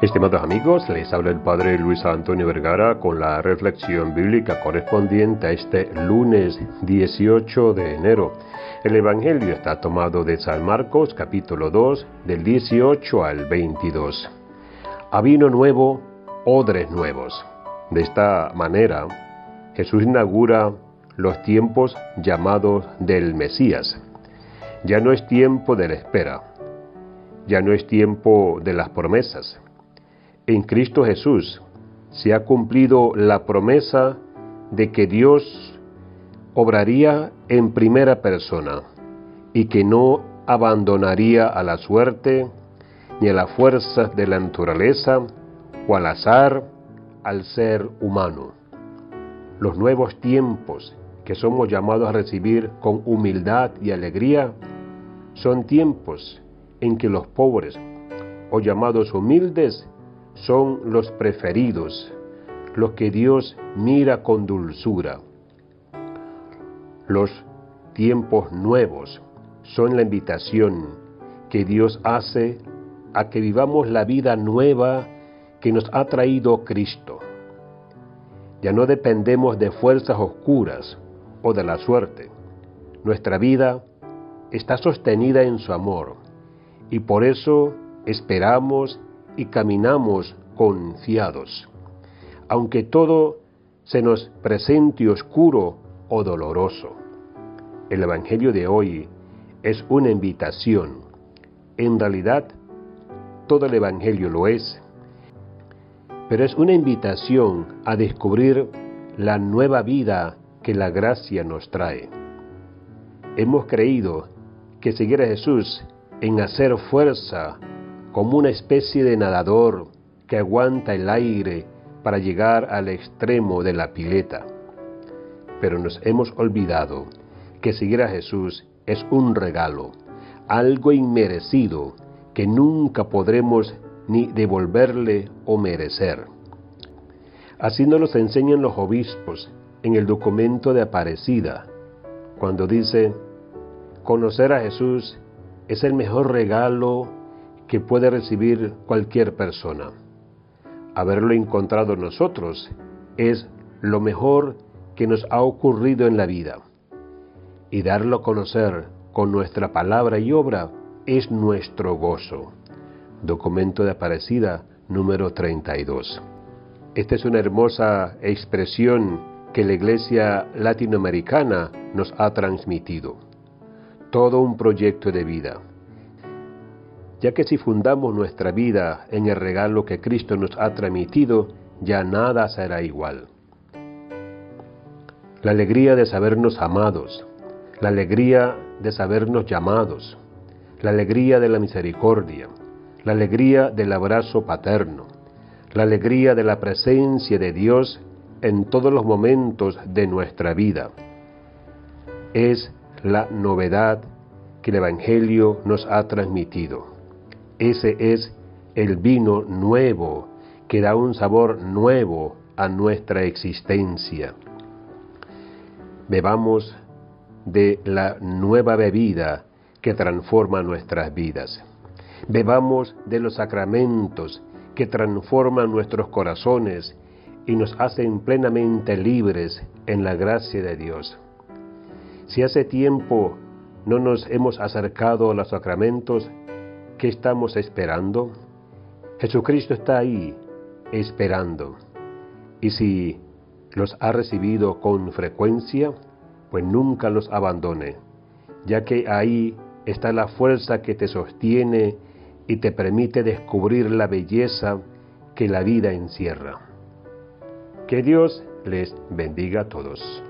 Estimados amigos, les habla el Padre Luis Antonio Vergara con la reflexión bíblica correspondiente a este lunes 18 de enero. El Evangelio está tomado de San Marcos capítulo 2 del 18 al 22. A vino nuevo, odres nuevos. De esta manera, Jesús inaugura los tiempos llamados del Mesías. Ya no es tiempo de la espera, ya no es tiempo de las promesas en Cristo Jesús se ha cumplido la promesa de que Dios obraría en primera persona y que no abandonaría a la suerte ni a las fuerzas de la naturaleza o al azar al ser humano. Los nuevos tiempos que somos llamados a recibir con humildad y alegría son tiempos en que los pobres o llamados humildes son los preferidos, los que Dios mira con dulzura. Los tiempos nuevos son la invitación que Dios hace a que vivamos la vida nueva que nos ha traído Cristo. Ya no dependemos de fuerzas oscuras o de la suerte. Nuestra vida está sostenida en su amor y por eso esperamos y caminamos confiados, aunque todo se nos presente oscuro o doloroso. El Evangelio de hoy es una invitación. En realidad, todo el Evangelio lo es, pero es una invitación a descubrir la nueva vida que la gracia nos trae. Hemos creído que seguir a Jesús en hacer fuerza como una especie de nadador que aguanta el aire para llegar al extremo de la pileta. Pero nos hemos olvidado que seguir a Jesús es un regalo, algo inmerecido que nunca podremos ni devolverle o merecer. Así nos lo enseñan los obispos en el documento de Aparecida, cuando dice, conocer a Jesús es el mejor regalo que puede recibir cualquier persona. Haberlo encontrado nosotros es lo mejor que nos ha ocurrido en la vida. Y darlo a conocer con nuestra palabra y obra es nuestro gozo. Documento de Aparecida número 32. Esta es una hermosa expresión que la Iglesia latinoamericana nos ha transmitido. Todo un proyecto de vida ya que si fundamos nuestra vida en el regalo que Cristo nos ha transmitido, ya nada será igual. La alegría de sabernos amados, la alegría de sabernos llamados, la alegría de la misericordia, la alegría del abrazo paterno, la alegría de la presencia de Dios en todos los momentos de nuestra vida. Es la novedad que el Evangelio nos ha transmitido. Ese es el vino nuevo que da un sabor nuevo a nuestra existencia. Bebamos de la nueva bebida que transforma nuestras vidas. Bebamos de los sacramentos que transforman nuestros corazones y nos hacen plenamente libres en la gracia de Dios. Si hace tiempo no nos hemos acercado a los sacramentos, ¿Qué estamos esperando? Jesucristo está ahí esperando. Y si los ha recibido con frecuencia, pues nunca los abandone, ya que ahí está la fuerza que te sostiene y te permite descubrir la belleza que la vida encierra. Que Dios les bendiga a todos.